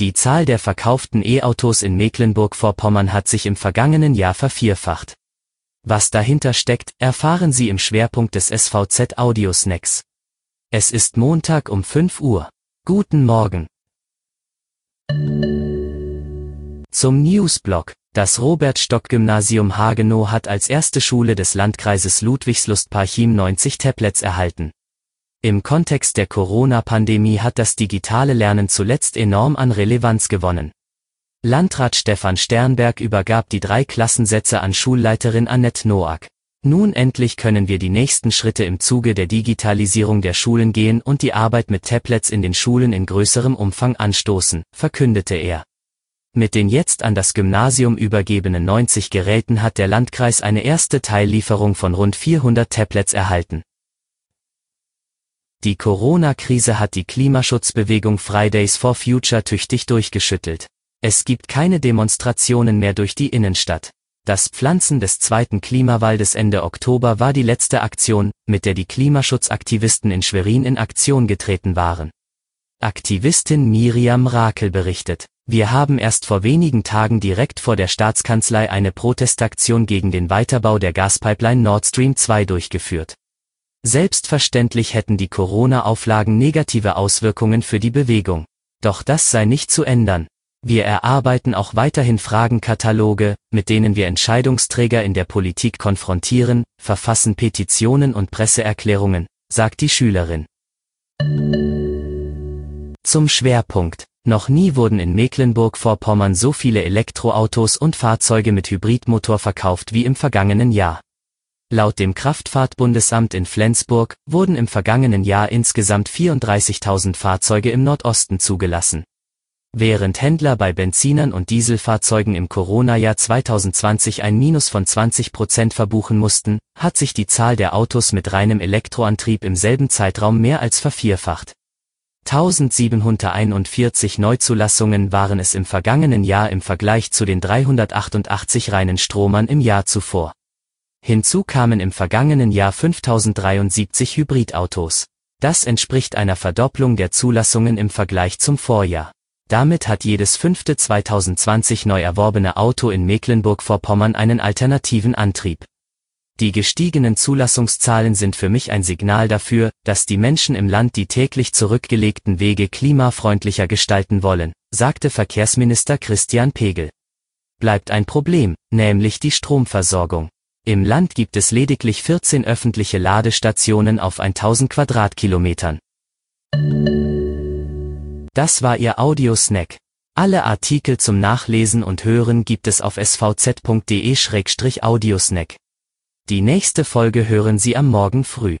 Die Zahl der verkauften E-Autos in Mecklenburg-Vorpommern hat sich im vergangenen Jahr vervierfacht. Was dahinter steckt, erfahren Sie im Schwerpunkt des SVZ Audio Snacks. Es ist Montag um 5 Uhr. Guten Morgen. Zum Newsblog. Das Robert-Stock-Gymnasium Hagenow hat als erste Schule des Landkreises Ludwigslust-Parchim 90 Tablets erhalten. Im Kontext der Corona-Pandemie hat das digitale Lernen zuletzt enorm an Relevanz gewonnen. Landrat Stefan Sternberg übergab die drei Klassensätze an Schulleiterin Annette Noack. Nun endlich können wir die nächsten Schritte im Zuge der Digitalisierung der Schulen gehen und die Arbeit mit Tablets in den Schulen in größerem Umfang anstoßen, verkündete er. Mit den jetzt an das Gymnasium übergebenen 90 Geräten hat der Landkreis eine erste Teillieferung von rund 400 Tablets erhalten. Die Corona-Krise hat die Klimaschutzbewegung Fridays for Future tüchtig durchgeschüttelt. Es gibt keine Demonstrationen mehr durch die Innenstadt. Das Pflanzen des zweiten Klimawaldes Ende Oktober war die letzte Aktion, mit der die Klimaschutzaktivisten in Schwerin in Aktion getreten waren. Aktivistin Miriam Rakel berichtet, wir haben erst vor wenigen Tagen direkt vor der Staatskanzlei eine Protestaktion gegen den Weiterbau der Gaspipeline Nord Stream 2 durchgeführt. Selbstverständlich hätten die Corona-Auflagen negative Auswirkungen für die Bewegung. Doch das sei nicht zu ändern. Wir erarbeiten auch weiterhin Fragenkataloge, mit denen wir Entscheidungsträger in der Politik konfrontieren, verfassen Petitionen und Presseerklärungen, sagt die Schülerin. Zum Schwerpunkt. Noch nie wurden in Mecklenburg-Vorpommern so viele Elektroautos und Fahrzeuge mit Hybridmotor verkauft wie im vergangenen Jahr. Laut dem Kraftfahrtbundesamt in Flensburg wurden im vergangenen Jahr insgesamt 34.000 Fahrzeuge im Nordosten zugelassen. Während Händler bei Benzinern und Dieselfahrzeugen im Corona-Jahr 2020 ein Minus von 20 Prozent verbuchen mussten, hat sich die Zahl der Autos mit reinem Elektroantrieb im selben Zeitraum mehr als vervierfacht. 1741 Neuzulassungen waren es im vergangenen Jahr im Vergleich zu den 388 reinen Stromern im Jahr zuvor. Hinzu kamen im vergangenen Jahr 5073 Hybridautos. Das entspricht einer Verdopplung der Zulassungen im Vergleich zum Vorjahr. Damit hat jedes fünfte 2020 neu erworbene Auto in Mecklenburg-Vorpommern einen alternativen Antrieb. Die gestiegenen Zulassungszahlen sind für mich ein Signal dafür, dass die Menschen im Land die täglich zurückgelegten Wege klimafreundlicher gestalten wollen, sagte Verkehrsminister Christian Pegel. Bleibt ein Problem, nämlich die Stromversorgung. Im Land gibt es lediglich 14 öffentliche Ladestationen auf 1000 Quadratkilometern. Das war Ihr Audiosnack. Alle Artikel zum Nachlesen und Hören gibt es auf svz.de-audiosnack. Die nächste Folge hören Sie am Morgen früh.